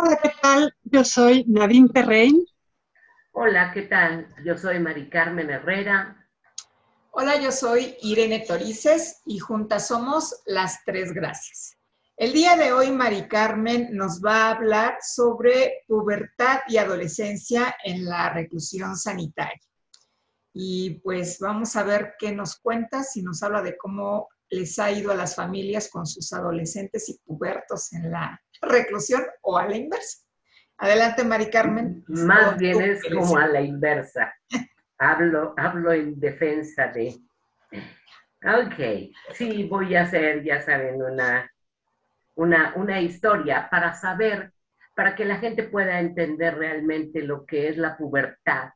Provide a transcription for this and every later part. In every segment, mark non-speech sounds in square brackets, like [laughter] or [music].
Hola, ¿qué tal? Yo soy Nadine Terrein. Hola, ¿qué tal? Yo soy Mari Carmen Herrera. Hola, yo soy Irene Torices y juntas somos Las Tres Gracias. El día de hoy, Mari Carmen nos va a hablar sobre pubertad y adolescencia en la reclusión sanitaria. Y pues vamos a ver qué nos cuenta, si nos habla de cómo les ha ido a las familias con sus adolescentes y pubertos en la reclusión o a la inversa. Adelante, Mari Carmen. Más bien es como a la inversa. Hablo, hablo en defensa de... Ok, sí, voy a hacer, ya saben, una, una, una historia para saber, para que la gente pueda entender realmente lo que es la pubertad,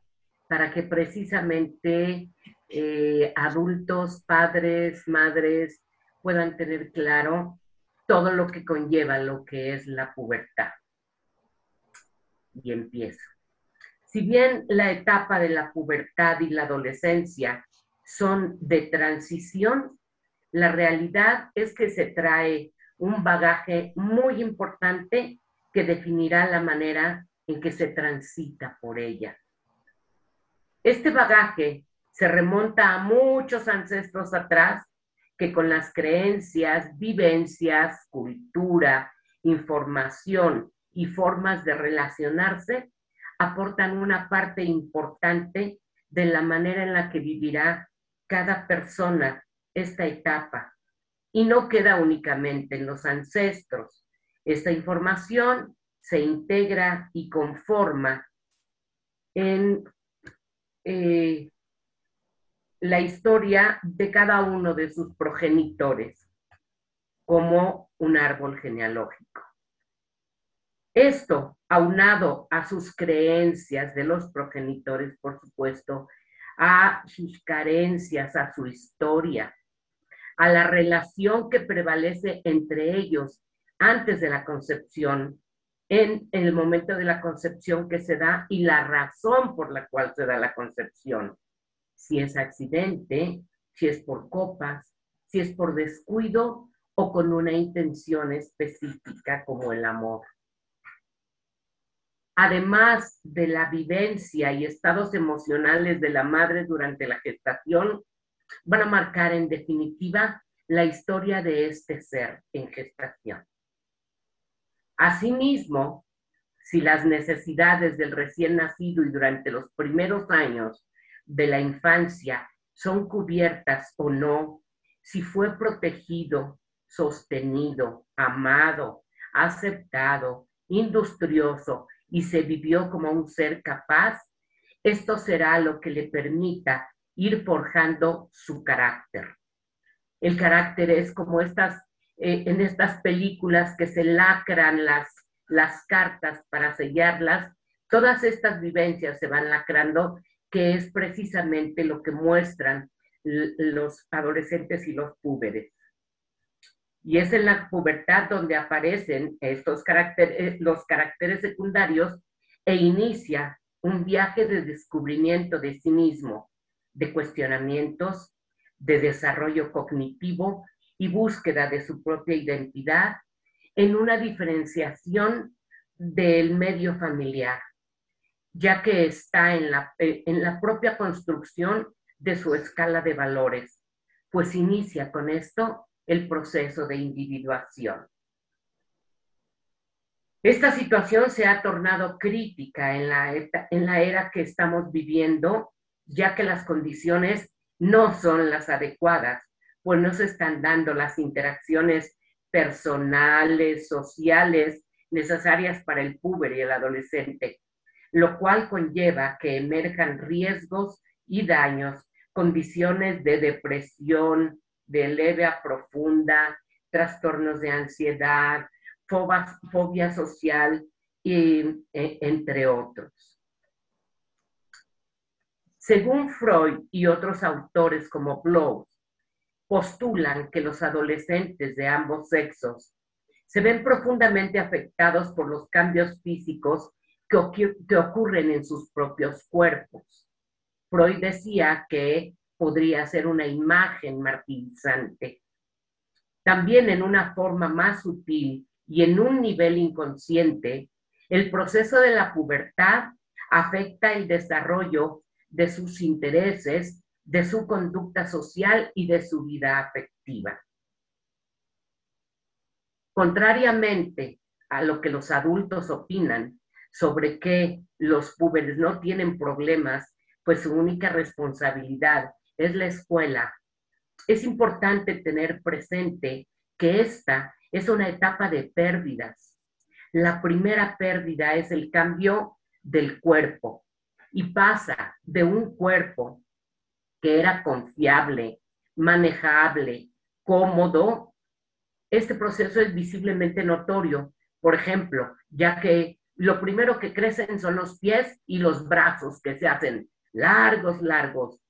para que precisamente eh, adultos, padres, madres puedan tener claro todo lo que conlleva lo que es la pubertad. Y empiezo. Si bien la etapa de la pubertad y la adolescencia son de transición, la realidad es que se trae un bagaje muy importante que definirá la manera en que se transita por ella. Este bagaje se remonta a muchos ancestros atrás que con las creencias, vivencias, cultura, información y formas de relacionarse aportan una parte importante de la manera en la que vivirá cada persona esta etapa. Y no queda únicamente en los ancestros. Esta información se integra y conforma en eh, la historia de cada uno de sus progenitores como un árbol genealógico. Esto, aunado a sus creencias de los progenitores, por supuesto, a sus carencias, a su historia, a la relación que prevalece entre ellos antes de la concepción, en, el momento de la concepción que se da y la razón por la cual se da la concepción si es accidente, si es por copas, si es por descuido o con una intención específica como el amor. Además de la vivencia y estados emocionales de la madre durante la gestación, van a marcar en definitiva la historia de este ser en gestación. Asimismo, si las necesidades del recién nacido y durante los primeros años de la infancia son cubiertas o no, si fue protegido, sostenido, amado, aceptado, industrioso y se vivió como un ser capaz, esto será lo que le permita ir forjando su carácter. El carácter es como estas, eh, en estas películas que se lacran las, las cartas para sellarlas, todas estas vivencias se van lacrando que es precisamente lo que muestran los adolescentes y los púberes. Y es en la pubertad donde aparecen estos eh, los caracteres secundarios e inicia un viaje de descubrimiento de sí mismo, de cuestionamientos, de desarrollo cognitivo y búsqueda de su propia identidad en una diferenciación del medio familiar, ya que está en la, eh, en la propia construcción de su escala de valores, pues inicia con esto el proceso de individuación. Esta situación se ha tornado crítica en la, en la era que estamos viviendo, ya que las condiciones no son las adecuadas, pues no se están dando las interacciones personales, sociales necesarias para el puber y el adolescente, lo cual conlleva que emerjan riesgos y daños, condiciones de depresión, de leve a profunda, trastornos de ansiedad, fobia, social, y, e, entre otros. Según Freud y otros autores como Blows, postulan que los adolescentes de ambos sexos se ven profundamente afectados por los cambios físicos que ocurren en sus propios cuerpos. Freud decía que podría ser una imagen martirizante. También en una forma más sutil y en un nivel inconsciente, el proceso de la pubertad afecta el desarrollo de sus intereses, de su conducta social y de su vida afectiva. Contrariamente a lo que los adultos opinan sobre que los púberes no tienen problemas, pues su única responsabilidad es la escuela, es importante tener presente que esta es una etapa de pérdidas. La primera pérdida es el cambio del cuerpo y pasa de un cuerpo que era confiable, manejable, cómodo. Este proceso es visiblemente notorio, por ejemplo, ya que lo primero que crecen son los pies y los brazos que se hacen largos, largos.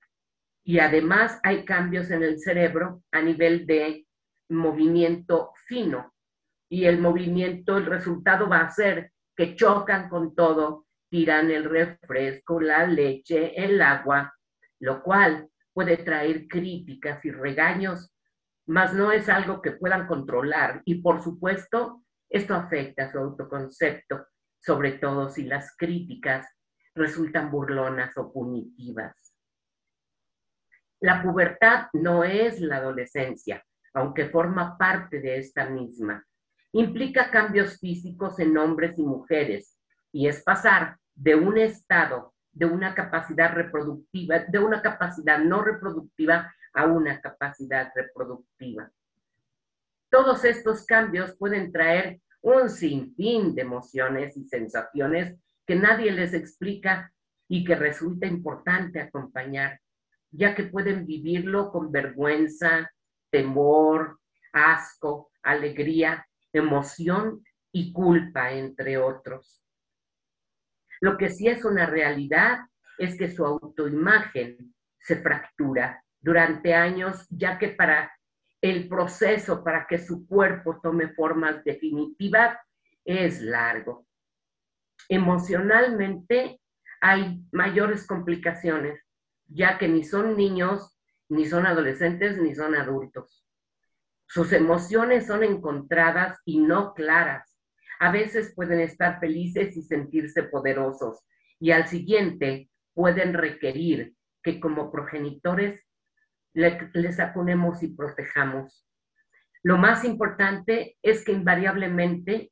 Y además hay cambios en el cerebro a nivel de movimiento fino. Y el movimiento, el resultado va a ser que chocan con todo, tiran el refresco, la leche, el agua, lo cual puede traer críticas y regaños, mas no es algo que puedan controlar. Y por supuesto, esto afecta su autoconcepto, sobre todo si las críticas resultan burlonas o punitivas. La pubertad no es la adolescencia, aunque forma parte de esta misma. Implica cambios físicos en hombres y mujeres y es pasar de un estado de una capacidad reproductiva, de una capacidad no reproductiva a una capacidad reproductiva. Todos estos cambios pueden traer un sinfín de emociones y sensaciones que nadie les explica y que resulta importante acompañar, ya que pueden vivirlo con vergüenza, temor, asco, alegría, emoción y culpa, entre otros. Lo que sí es una realidad es que su autoimagen se fractura durante años, ya que para el proceso para que su cuerpo tome formas definitivas es largo. Emocionalmente hay mayores complicaciones, ya que ni son niños, ni son adolescentes, ni son adultos. Sus emociones son encontradas y no claras. A veces pueden estar felices y sentirse poderosos, y al siguiente pueden requerir que como progenitores les apunemos y protejamos. Lo más importante es que invariablemente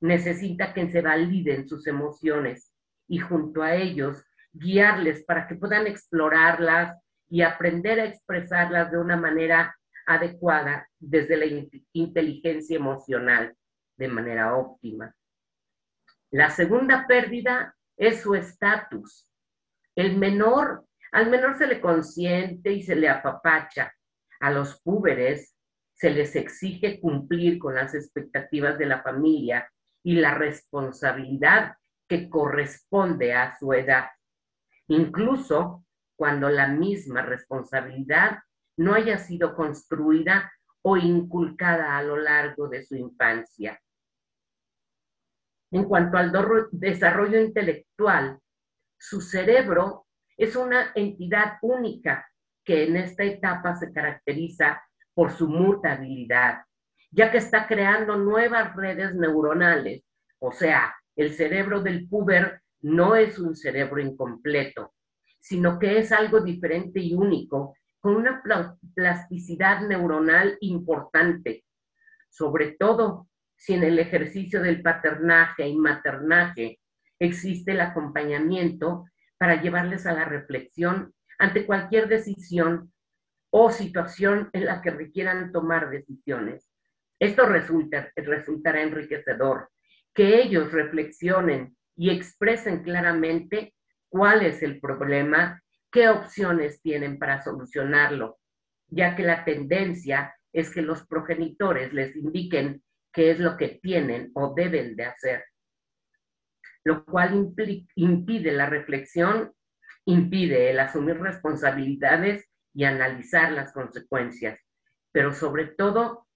necesita que se validen sus emociones y junto a ellos guiarles para que puedan explorarlas y aprender a expresarlas de una manera adecuada desde la inteligencia emocional de manera óptima. La segunda pérdida es su estatus. El menor, al menor se le consiente y se le apapacha. A los púberes se les exige cumplir con las expectativas de la familia y la responsabilidad que corresponde a su edad, incluso cuando la misma responsabilidad no haya sido construida o inculcada a lo largo de su infancia. En cuanto al desarrollo intelectual, su cerebro es una entidad única que en esta etapa se caracteriza por su mutabilidad, ya que está creando nuevas redes neuronales. O sea, el cerebro del puber no es un cerebro incompleto, sino que es algo diferente y único, con una plasticidad neuronal importante, sobre todo si en el ejercicio del paternaje y maternaje existe el acompañamiento para llevarles a la reflexión ante cualquier decisión o situación en la que requieran tomar decisiones. Esto resulta, resultará enriquecedor, que ellos reflexionen y expresen claramente cuál es el problema, qué opciones tienen para solucionarlo, ya que la tendencia es que los progenitores les indiquen qué es lo que tienen o deben de hacer, lo cual impide la reflexión, impide el asumir responsabilidades y analizar las consecuencias. pero sobre todo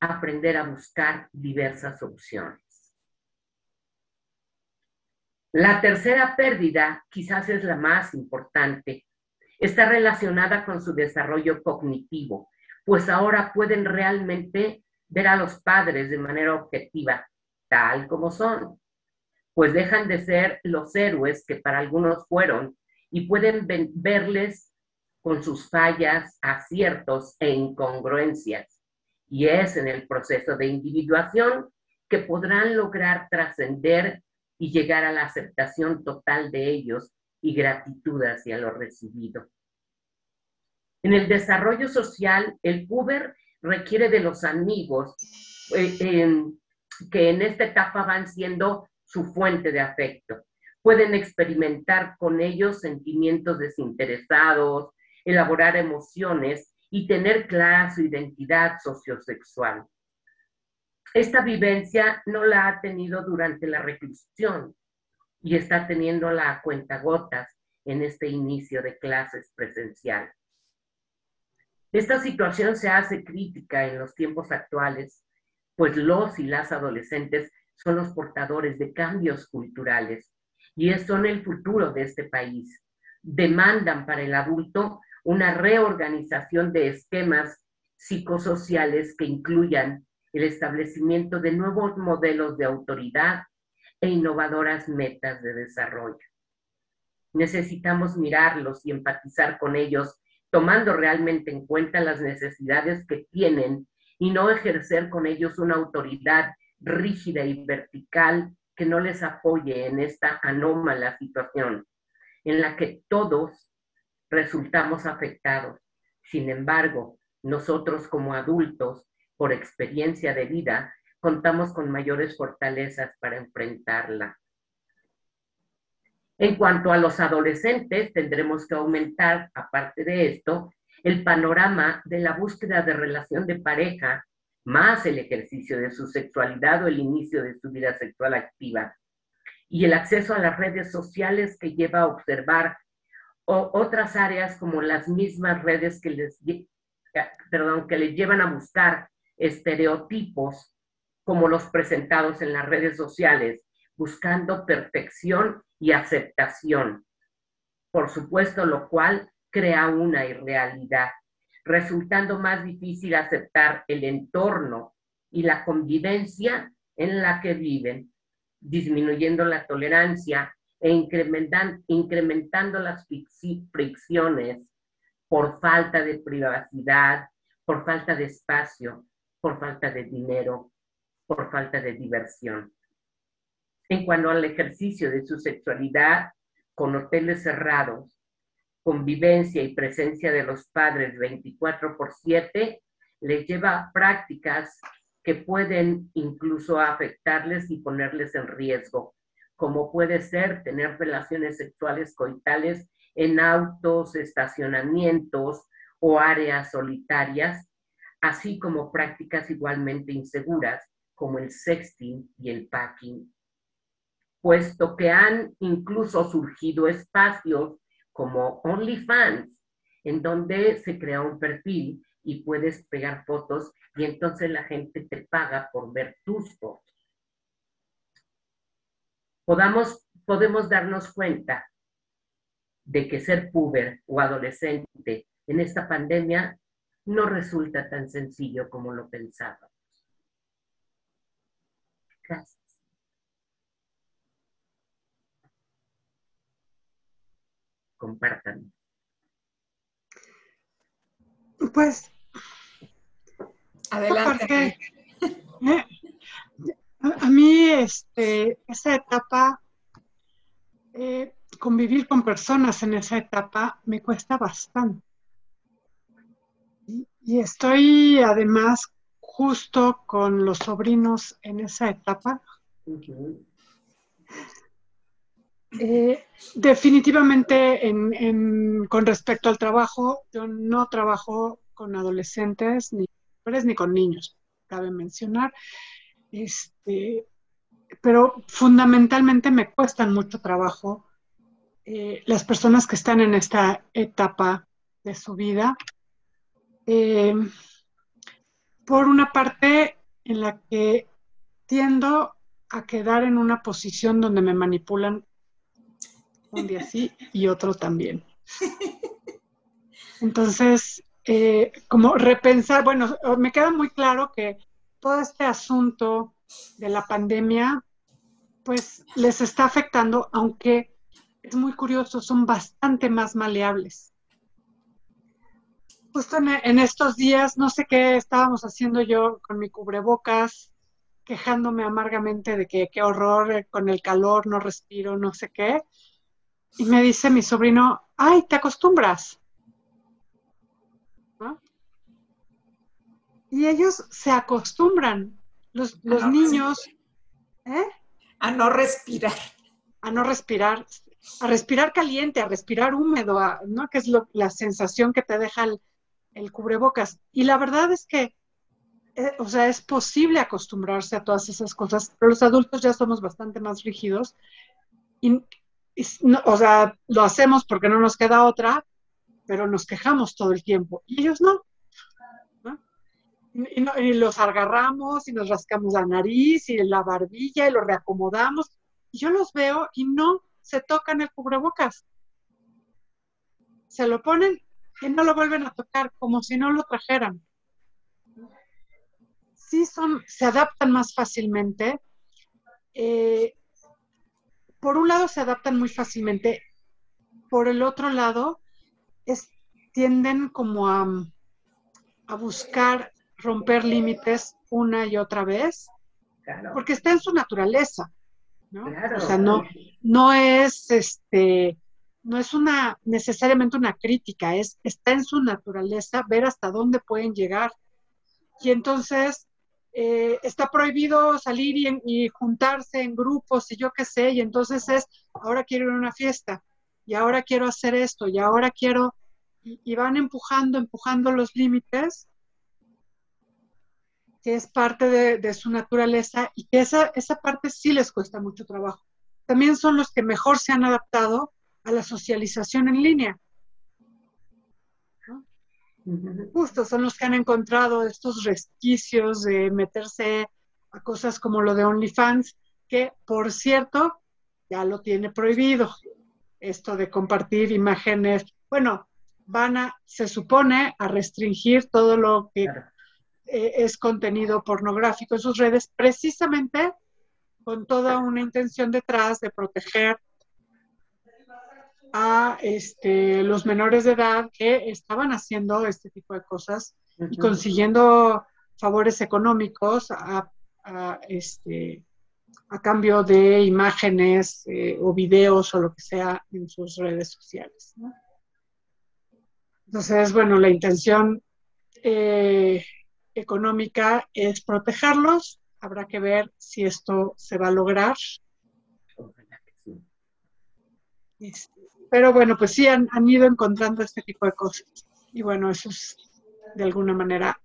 aprender a buscar diversas opciones. La tercera pérdida, quizás es la más importante, está relacionada con su desarrollo cognitivo, pues ahora pueden realmente ver a los padres de manera objetiva, tal como son, pues dejan de ser los héroes que para algunos fueron y pueden verles con sus fallas, aciertos e incongruencias. Y es en el proceso de individuación que podrán lograr trascender y llegar a la aceptación total de ellos y gratitud hacia lo recibido. En el desarrollo social, el puber requiere de los amigos eh, que en esta etapa van siendo su fuente de afecto. Pueden experimentar con ellos sentimientos desinteresados, elaborar emociones y tener clara su identidad sociosexual. Esta vivencia no la ha tenido durante la reclusión y está teniendo la cuentagotas en este inicio de clases presencial. Esta situación se hace crítica en los tiempos actuales, pues los y las adolescentes son los portadores de cambios culturales y son el futuro de este país. Demandan para el adulto una reorganización de esquemas psicosociales que incluyan el establecimiento de nuevos modelos de autoridad e innovadoras metas de desarrollo. Necesitamos mirarlos y empatizar con ellos, tomando realmente en cuenta las necesidades que tienen y no ejercer con ellos una autoridad rígida y vertical que no les apoye en esta anómala situación en la que todos resultamos afectados. Sin embargo, nosotros como adultos, por experiencia de vida, contamos con mayores fortalezas para enfrentarla. En cuanto a los adolescentes, tendremos que aumentar, aparte de esto, el panorama de la búsqueda de relación de pareja más el ejercicio de su sexualidad o el inicio de su vida sexual activa, y el acceso a las redes sociales que lleva a observar otras áreas como las mismas redes que les, perdón, que les llevan a buscar estereotipos como los presentados en las redes sociales, buscando perfección y aceptación. Por supuesto, lo cual crea una irrealidad resultando más difícil aceptar el entorno y la convivencia en la que viven, disminuyendo la tolerancia e incrementando las fricciones por falta de privacidad, por falta de espacio, por falta de dinero, por falta de diversión. En cuanto al ejercicio de su sexualidad con hoteles cerrados, convivencia y presencia de los padres 24 por 7 les lleva a prácticas que pueden incluso afectarles y ponerles en riesgo, como puede ser tener relaciones sexuales coitales en autos, estacionamientos o áreas solitarias, así como prácticas igualmente inseguras como el sexting y el packing, puesto que han incluso surgido espacios como OnlyFans, en donde se crea un perfil y puedes pegar fotos y entonces la gente te paga por ver tus fotos. Podamos, podemos darnos cuenta de que ser puber o adolescente en esta pandemia no resulta tan sencillo como lo pensábamos. Gracias. compartan. Pues, adelante. Eh, [laughs] a, mí, este, esa etapa, eh, convivir con personas en esa etapa me cuesta bastante. Y, estoy además justo con los sobrinos en esa etapa. Eh, definitivamente con respecto al trabajo, yo no trabajo con adolescentes ni ni con niños, cabe mencionar. Este, pero fundamentalmente me cuestan mucho trabajo eh, las personas que están en esta etapa de su vida. Eh, por una parte en la que tiendo a quedar en una posición donde me manipulan un día sí y otro también. Entonces, eh, como repensar, bueno, me queda muy claro que todo este asunto de la pandemia, pues les está afectando, aunque es muy curioso, son bastante más maleables. Justo en, estos días, no sé qué estábamos haciendo yo con mi cubrebocas, quejándome amargamente de que qué horror eh, con el calor, no respiro, no sé qué. Y me dice mi sobrino, ay, te acostumbras. Y ellos se acostumbran, los, los niños, ¿eh? A no respirar. A no respirar, a respirar caliente, a respirar húmedo, ¿no? Que es lo, la sensación que te deja el, cubrebocas. Y la verdad es que, eh, o sea, es posible acostumbrarse a todas esas cosas, pero los adultos ya somos bastante más rígidos. Y, o sea, lo hacemos porque no nos queda otra, pero nos quejamos todo el tiempo. Y ellos no. Y, y, los agarramos y nos rascamos la nariz y la barbilla y los reacomodamos. Y yo los veo y no se tocan el cubrebocas. Se lo ponen y no lo vuelven a tocar, como si no lo trajeran. Sí son, se adaptan más fácilmente. Eh, por un lado se adaptan muy fácilmente, por el otro lado es, tienden como a, a buscar romper límites una y otra vez, porque está en su naturaleza. ¿no? O sea, no, no es este, no es una necesariamente una crítica, es está en su naturaleza ver hasta dónde pueden llegar. Y entonces eh, está prohibido salir y, juntarse en grupos y yo qué sé, y entonces es, ahora quiero ir a una fiesta, y ahora quiero hacer esto, y ahora quiero, y van empujando, empujando los límites que es parte de, su naturaleza y que esa, esa parte sí les cuesta mucho trabajo. También son los que mejor se han adaptado a la socialización en línea. Justo son los que han encontrado estos resquicios de meterse a cosas como lo de OnlyFans, que por cierto ya lo tiene prohibido. Esto de compartir imágenes, bueno, van a, se supone, a restringir todo lo que eh, es contenido pornográfico en sus redes, precisamente con toda una intención detrás de proteger a este, los menores de edad que estaban haciendo este tipo de cosas y consiguiendo favores económicos a, este, a cambio de imágenes eh, o videos o lo que sea en sus redes sociales. Entonces, bueno, la intención eh, económica es protegerlos. Habrá que ver si esto se va a lograr. Este, pero bueno, pues sí han, ido encontrando este tipo de cosas. Y bueno, eso es de alguna manera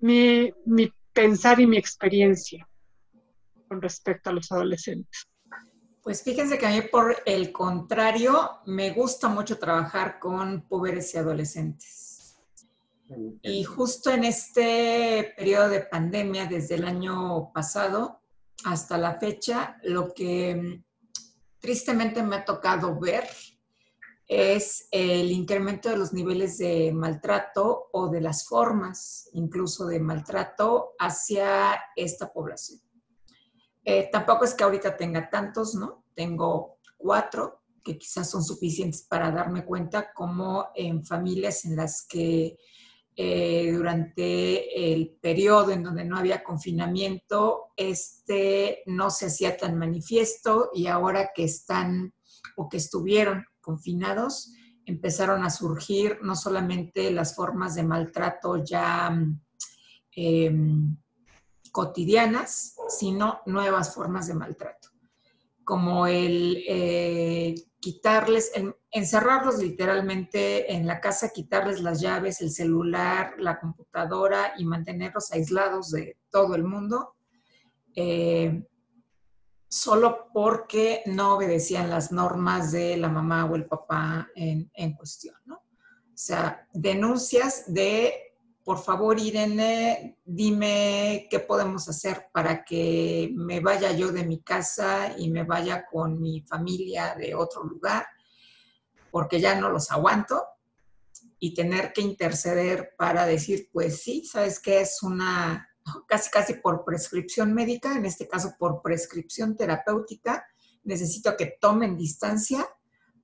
mi, mi pensar y mi experiencia con respecto a los adolescentes. Pues fíjense que a mí por el contrario me gusta mucho trabajar con pobres y adolescentes. Y justo en este periodo de pandemia, desde el año pasado hasta la fecha, lo que tristemente me ha tocado ver es el incremento de los niveles de maltrato o de las formas incluso de maltrato hacia esta población. Eh, tampoco es que ahorita tenga tantos, ¿no? Tengo cuatro que quizás son suficientes para darme cuenta como en familias en las que eh, durante el periodo en donde no había confinamiento, este no se hacía tan manifiesto y ahora que están o que estuvieron confinados, empezaron a surgir no solamente las formas de maltrato ya em, cotidianas, sino nuevas formas de maltrato, como el eh, quitarles, encerrarlos literalmente en la casa, quitarles las llaves, el celular, la computadora y mantenerlos aislados de todo el mundo, eh, solo porque no obedecían las normas de la mamá o el papá en, cuestión, ¿no? O sea, denuncias de por favor, Irene, dime qué podemos hacer para que me vaya yo de mi casa y me vaya con mi familia de otro lugar, porque ya no los aguanto y tener que interceder para decir, pues sí, sabes que es una, casi casi por prescripción médica, en este caso por prescripción terapéutica, necesito que tomen distancia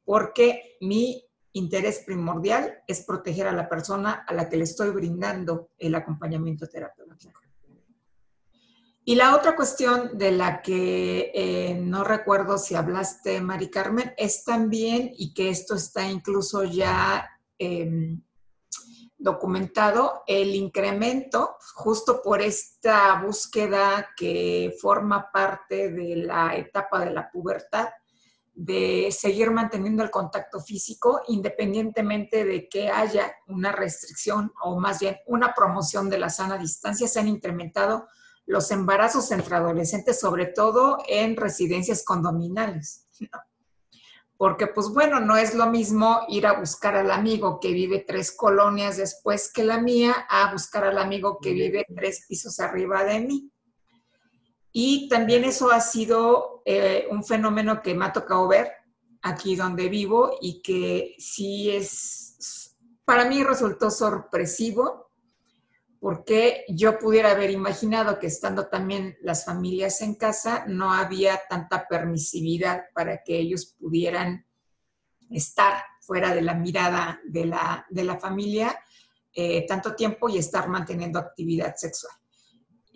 porque mi interés primordial es proteger a la persona a la que le estoy brindando el acompañamiento terapéutico. Y la otra cuestión de la que eh, no recuerdo si hablaste, Mari Carmen, es también, y que esto está incluso ya em, documentado, el incremento, justo por esta búsqueda que forma parte de la etapa de la pubertad, de seguir manteniendo el contacto físico independientemente de que haya una restricción o más bien una promoción de la sana distancia, se han incrementado los embarazos entre adolescentes, sobre todo en residencias condominales. Porque pues bueno, no es lo mismo ir a buscar al amigo que vive tres colonias después que la mía a buscar al amigo que vive tres pisos arriba de mí. Y también eso ha sido eh, un fenómeno que me ha tocado ver aquí donde vivo y que sí es, para mí resultó sorpresivo porque yo pudiera haber imaginado que estando también las familias en casa no había tanta permisividad para que ellos pudieran estar fuera de la mirada de la, familia eh, tanto tiempo y estar manteniendo actividad sexual.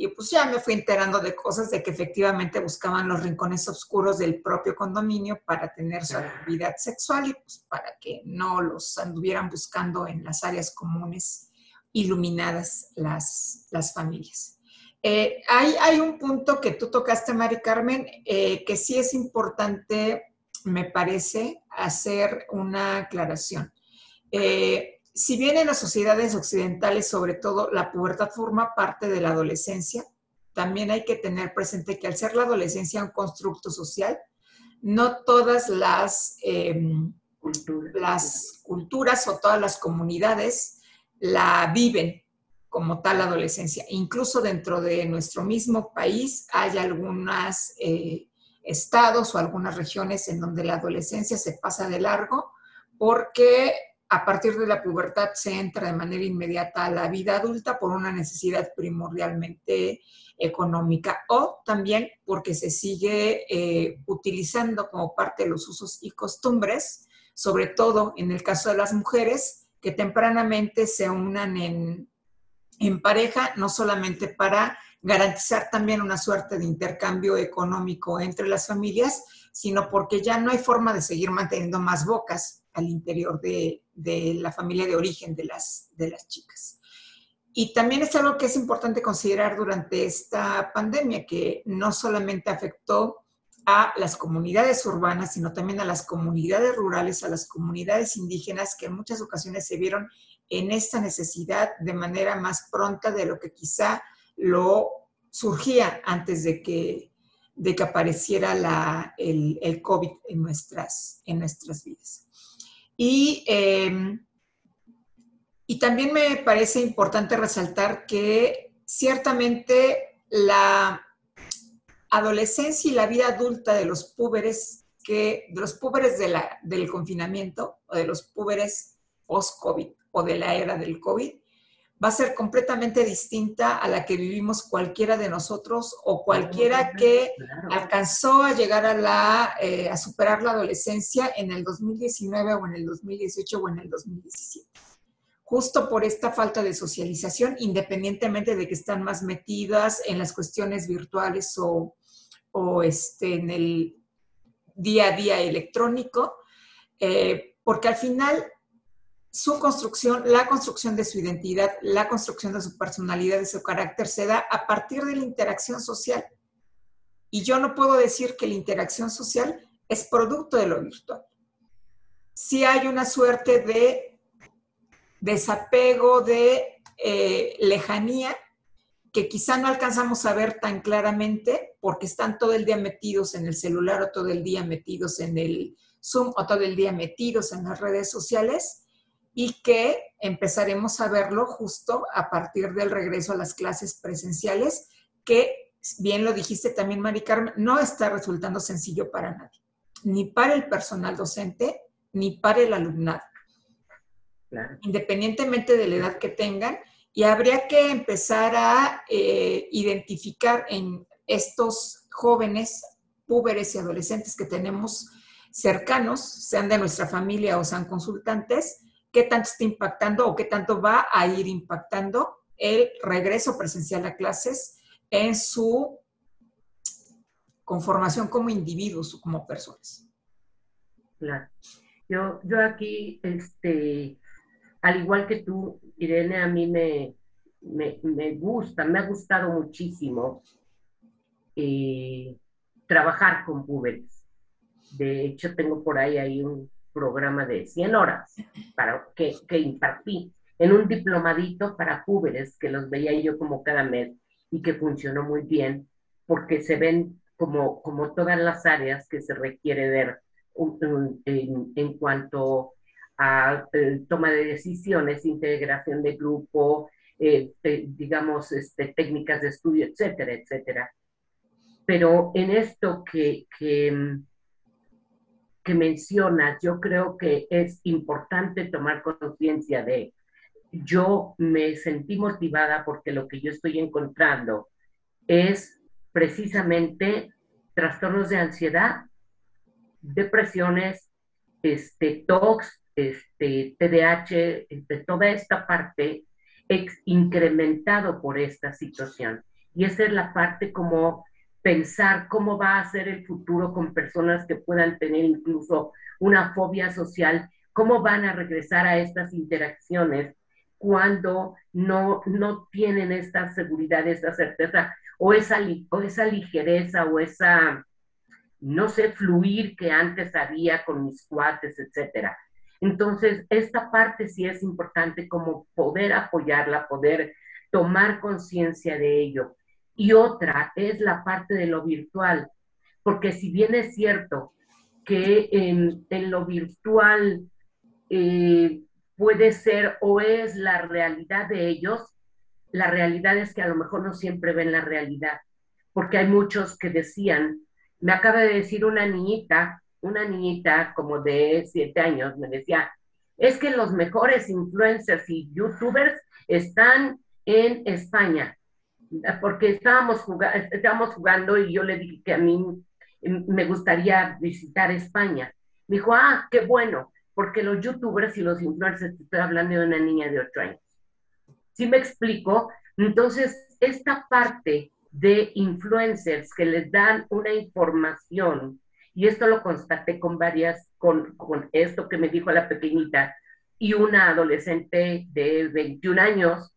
Y pues ya me fui enterando de cosas de que efectivamente buscaban los rincones oscuros del propio condominio para tener su actividad sexual y pues para que no los anduvieran buscando en las áreas comunes iluminadas las, las familias. Eh, hay, hay, un punto que tú tocaste, Mari Carmen, eh, que sí es importante, me parece, hacer una aclaración. Eh, si bien en las sociedades occidentales, sobre todo, la pubertad forma parte de la adolescencia, también hay que tener presente que al ser la adolescencia un constructo social, no todas las, em, las culturas o todas las comunidades la viven como tal adolescencia. Incluso dentro de nuestro mismo país hay algunos eh, estados o algunas regiones en donde la adolescencia se pasa de largo porque a partir de la pubertad se entra de manera inmediata a la vida adulta por una necesidad primordialmente económica o también porque se sigue eh, utilizando como parte de los usos y costumbres, sobre todo en el caso de las mujeres, que tempranamente se unan en, en pareja, no solamente para garantizar también una suerte de intercambio económico entre las familias, sino porque ya no hay forma de seguir manteniendo más bocas al interior de, la familia de origen de las, de las chicas. Y también es algo que es importante considerar durante esta pandemia, que no solamente afectó a las comunidades urbanas, sino también a las comunidades rurales, a las comunidades indígenas, que en muchas ocasiones se vieron en esta necesidad de manera más pronta de lo que quizá lo surgía antes de que, de que apareciera el, el, COVID en nuestras, en nuestras vidas. Y, em, y también me parece importante resaltar que ciertamente la adolescencia y la vida adulta de los púberes, que, de los púberes del confinamiento o de los púberes post-COVID o de la era del COVID, va a ser completamente distinta a la que vivimos cualquiera de nosotros o cualquiera que alcanzó a llegar a, la, eh, a superar la adolescencia en el 2019 o en el 2018 o en el 2017. Justo por esta falta de socialización, independientemente de que están más metidas en las cuestiones virtuales o, o este, en el día a día electrónico, eh, porque al final su construcción, la construcción de su identidad, la construcción de su personalidad, de su carácter, se da a partir de la interacción social. Y yo no puedo decir que la interacción social es producto de lo virtual. Si hay una suerte de desapego, de eh, lejanía, que quizá no alcanzamos a ver tan claramente porque están todo el día metidos en el celular o todo el día metidos en el Zoom o todo el día metidos en las redes sociales y que empezaremos a verlo justo a partir del regreso a las clases presenciales, que bien lo dijiste también, Mari Carmen, no está resultando sencillo para nadie, ni para el personal docente, ni para el alumnado. Independientemente de la edad que tengan, y habría que empezar a eh, identificar en estos jóvenes, púberes y adolescentes que tenemos cercanos, sean de nuestra familia o sean consultantes, qué tanto está impactando o qué tanto va a ir impactando el regreso presencial a clases en su conformación como individuos o como personas. Claro. Yo, yo aquí, este, al igual que tú, Irene, a mí me, me, gusta, me ha gustado muchísimo eh, trabajar con púberes. De hecho, tengo por ahí, ahí un programa de 100 horas para que, que impartí en un diplomadito para púberes que los veía yo como cada mes y que funcionó muy bien porque se ven como, como todas las áreas que se requiere ver en, en, cuanto a eh, toma de decisiones, integración de grupo, eh, digamos, este, técnicas de estudio, etcétera, etcétera. Pero en esto que, que, mencionas, yo creo que es importante tomar conciencia de, yo me sentí motivada porque lo que yo estoy encontrando es precisamente trastornos de ansiedad, depresiones, este, TOX, este, TDAH, este, toda esta parte incrementado por esta situación. Y esa es la parte como pensar cómo va a ser el futuro con personas que puedan tener incluso una fobia social, cómo van a regresar a estas interacciones cuando no, no tienen esta seguridad, esta certeza, o esa, o esa ligereza, o esa, no sé, fluir que antes había con mis cuates, etcétera. Entonces, esta parte sí es importante como poder apoyarla, poder tomar conciencia de ello. Y otra es la parte de lo virtual, porque si bien es cierto que en, lo virtual eh, puede ser o es la realidad de ellos, la realidad es que a lo mejor no siempre ven la realidad, porque hay muchos que decían, me acaba de decir una niñita, una niñita como de siete años, me decía, es que los mejores influencers y youtubers están en España, porque estábamos, jugando, estábamos jugando y yo le dije que a mí me gustaría visitar España. Me dijo, ah, qué bueno porque los youtubers y los influencers, estoy hablando de una niña de 8 años. ¿Sí me explico? Entonces, esta parte de influencers que les dan una información, y esto lo constaté con varias, con, con esto que me dijo la pequeñita, y una adolescente de 21 años,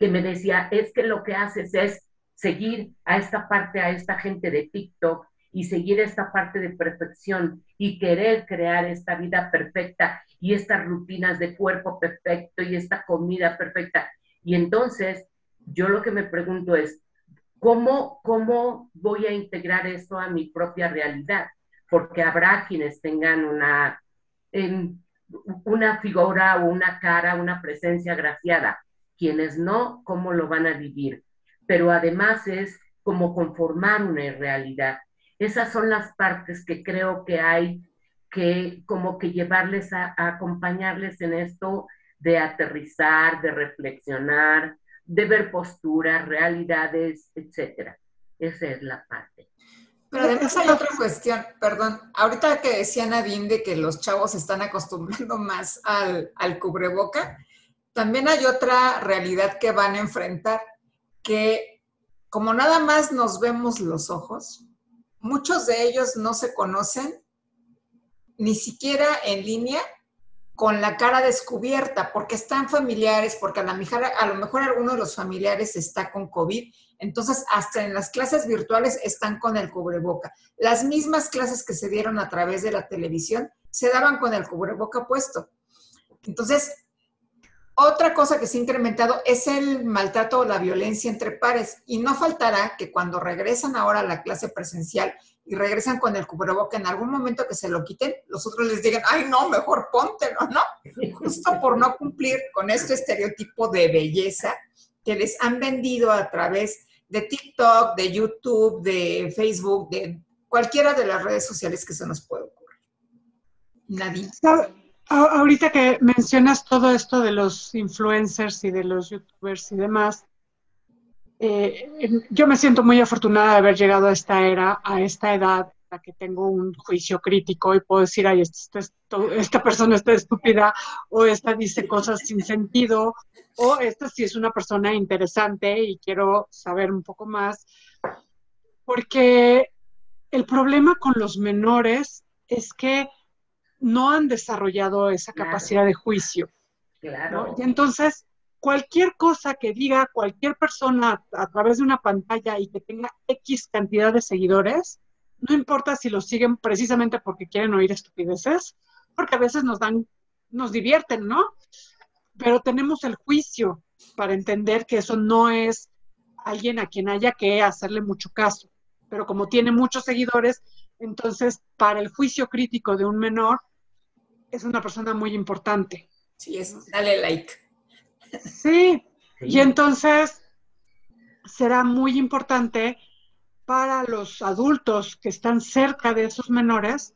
que me decía, es que lo que haces es seguir a esta parte, a esta gente de TikTok, y seguir esta parte de perfección y querer crear esta vida perfecta y estas rutinas de cuerpo perfecto y esta comida perfecta. Y entonces, yo lo que me pregunto es, ¿cómo, cómo voy a integrar esto a mi propia realidad? Porque habrá quienes tengan una, una figura o una cara, una presencia graciada. Quienes no, ¿cómo lo van a vivir? Pero además es como conformar una realidad esas son las partes que creo que hay que como que llevarles a, acompañarles en esto de aterrizar, de reflexionar, de ver posturas, realidades, etcétera. Esa es la parte. Pero además hay otra cuestión, perdón, ahorita que decía Nadine de que los chavos están acostumbrando más al, al cubreboca, también hay otra realidad que van a enfrentar, que como nada más nos vemos los ojos, muchos de ellos no se conocen ni siquiera en línea con la cara descubierta, porque están familiares, porque a, la, lo mejor alguno de los familiares está con COVID, entonces hasta en las clases virtuales están con el cubreboca. Las mismas clases que se dieron a través de la televisión se daban con el cubreboca puesto. Entonces, Otra cosa que se ha incrementado es el maltrato o la violencia entre pares. Y no faltará que cuando regresan ahora a la clase presencial y regresan con el cubreboca, en algún momento que se lo quiten, los otros les digan, ay, no, mejor póntelo, ¿no? Justo por no cumplir con este estereotipo de belleza que les han vendido a través de TikTok, de YouTube, de Facebook, de cualquiera de las redes sociales que se nos pueda ocurrir. Nadie. Ahorita que mencionas todo esto de los influencers y de los youtubers y demás, eh, yo me siento muy afortunada de haber llegado a esta era, a esta edad, en la que tengo un juicio crítico y puedo decir, ay, esta persona está estúpida, o esta dice cosas sin sentido, o esta sí es una persona interesante y quiero saber un poco más. Porque el problema con los menores es que no han desarrollado esa capacidad de juicio. Claro. Y entonces cualquier cosa que diga cualquier persona a, través de una pantalla y que tenga X cantidad de seguidores, no importa si lo siguen precisamente porque quieren oír estupideces, porque a veces nos dan, nos divierten, ¿no? Pero tenemos el juicio para entender que eso no es alguien a quien haya que hacerle mucho caso. Pero como tiene muchos seguidores, entonces para el juicio crítico de un menor es una persona muy importante. Sí, es, dale like. Sí, y entonces será muy importante para los adultos que están cerca de esos menores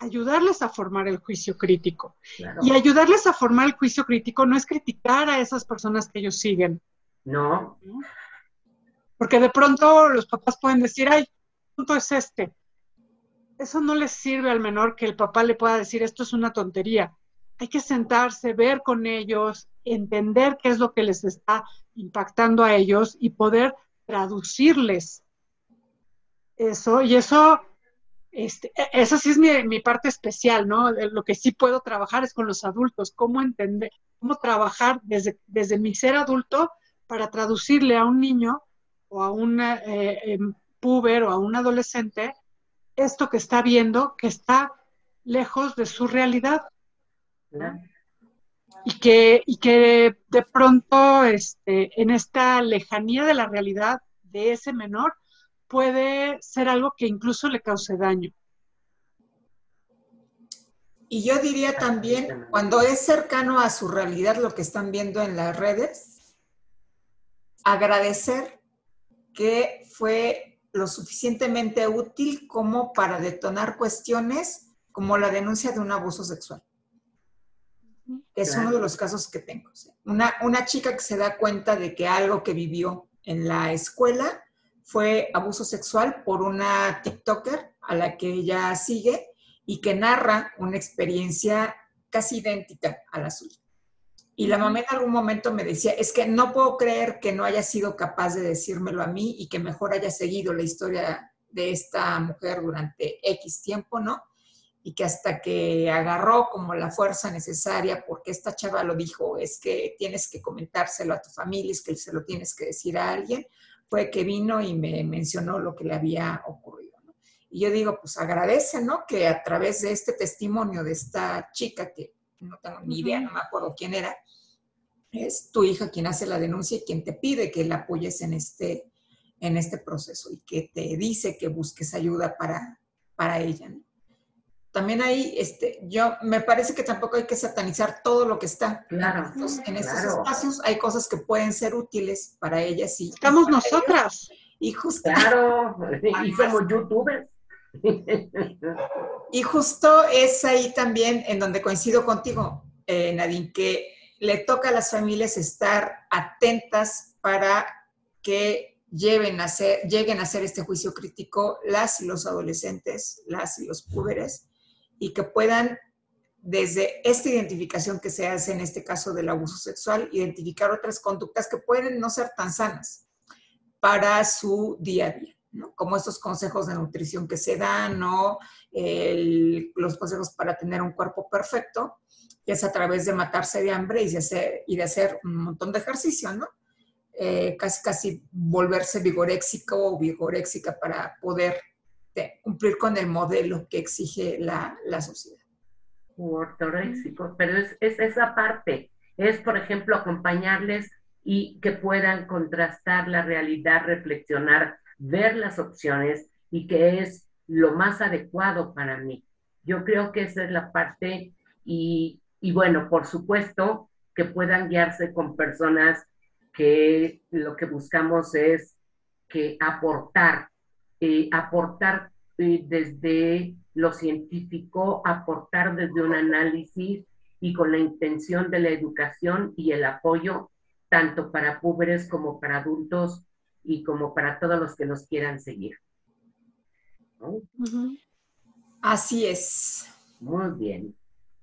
ayudarles a formar el juicio crítico. Y ayudarles a formar el juicio crítico no es criticar a esas personas que ellos siguen. No. Porque de pronto los papás pueden decir, ay, punto es este. Eso no les sirve al menor que el papá le pueda decir, esto es una tontería hay que sentarse, ver con ellos, entender qué es lo que les está impactando a ellos y poder traducirles eso. Y eso, este, e, eso sí es mi, parte especial, ¿no? Lo que sí puedo trabajar es con los adultos, cómo entender, cómo trabajar desde, desde mi ser adulto para traducirle a un niño o a un eh, em, puber o a un adolescente esto que está viendo, que está lejos de su realidad. Y que, y que de pronto este, en esta lejanía de la realidad de ese menor puede ser algo que incluso le cause daño. Y yo diría también, cuando es cercano a su realidad lo que están viendo en las redes, agradecer que fue lo suficientemente útil como para detonar cuestiones como la denuncia de un abuso sexual es uno de los casos que tengo. Una, una chica que se da cuenta de que algo que vivió en la escuela fue abuso sexual por una TikToker a la que ella sigue y que narra una experiencia casi idéntica a la suya. Y la mamá en algún momento me decía, es que no puedo creer que no haya sido capaz de decírmelo a mí y que mejor haya seguido la historia de esta mujer durante X tiempo, ¿no? y que hasta que agarró como la fuerza necesaria, porque esta chava lo dijo, es que tienes que comentárselo a tu familia, es que se lo tienes que decir a alguien, fue que vino y me mencionó lo que le había ocurrido. Y yo digo, pues agradece, ¿no? Que a través de este testimonio de esta chica, que no tengo ni idea, no me acuerdo quién era, es tu hija quien hace la denuncia y quien te pide que la apoyes en este, en este proceso y que te dice que busques ayuda para, para ella. ¿no? también ahí, este, yo, me parece que tampoco hay que satanizar todo lo que está. Claro. en estos espacios hay cosas que pueden ser útiles para ellas y. Estamos nosotras. Y justo. Claro, [laughs] y somos youtubers. Y justo es ahí también en donde coincido contigo, eh, Nadine, que le toca a las familias estar atentas para que lleven a hacer, lleguen a hacer este juicio crítico las y los adolescentes, las y los púberes, y que puedan, desde esta identificación que se hace en este caso del abuso sexual, identificar otras conductas que pueden no ser tan sanas para su día a día. ¿no? como estos consejos de nutrición que se dan, o los consejos para tener un cuerpo perfecto, que es a través de matarse de hambre y de hacer, y de hacer un montón de ejercicio, ¿no? Eh, casi casi volverse vigoréxico o vigoréxica para poder cumplir con el modelo que exige la, la sociedad. Ortoréxico, pero es, es, esa parte, es, por ejemplo, acompañarles y que puedan contrastar la realidad, reflexionar, ver las opciones y que es lo más adecuado para mí. Yo creo que esa es la parte y, y bueno, por supuesto que puedan guiarse con personas que lo que buscamos es que aportar, eh, aportar eh, desde lo científico, aportar desde un análisis y con la intención de la educación y el apoyo tanto para púberes como para adultos y como para todos los que nos quieran seguir. Así es. Muy bien.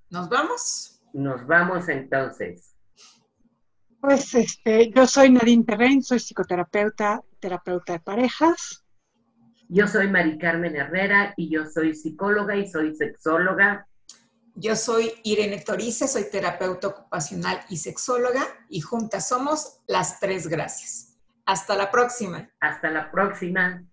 ¿Nos vamos? Nos vamos entonces. Pues este, yo soy Nadine Terrein, soy psicoterapeuta, terapeuta de parejas. Yo soy Mari Carmen Herrera y yo soy psicóloga y soy sexóloga. Yo soy Irene Torice, soy terapeuta ocupacional y sexóloga y juntas somos las tres gracias. Hasta la próxima. Hasta la próxima.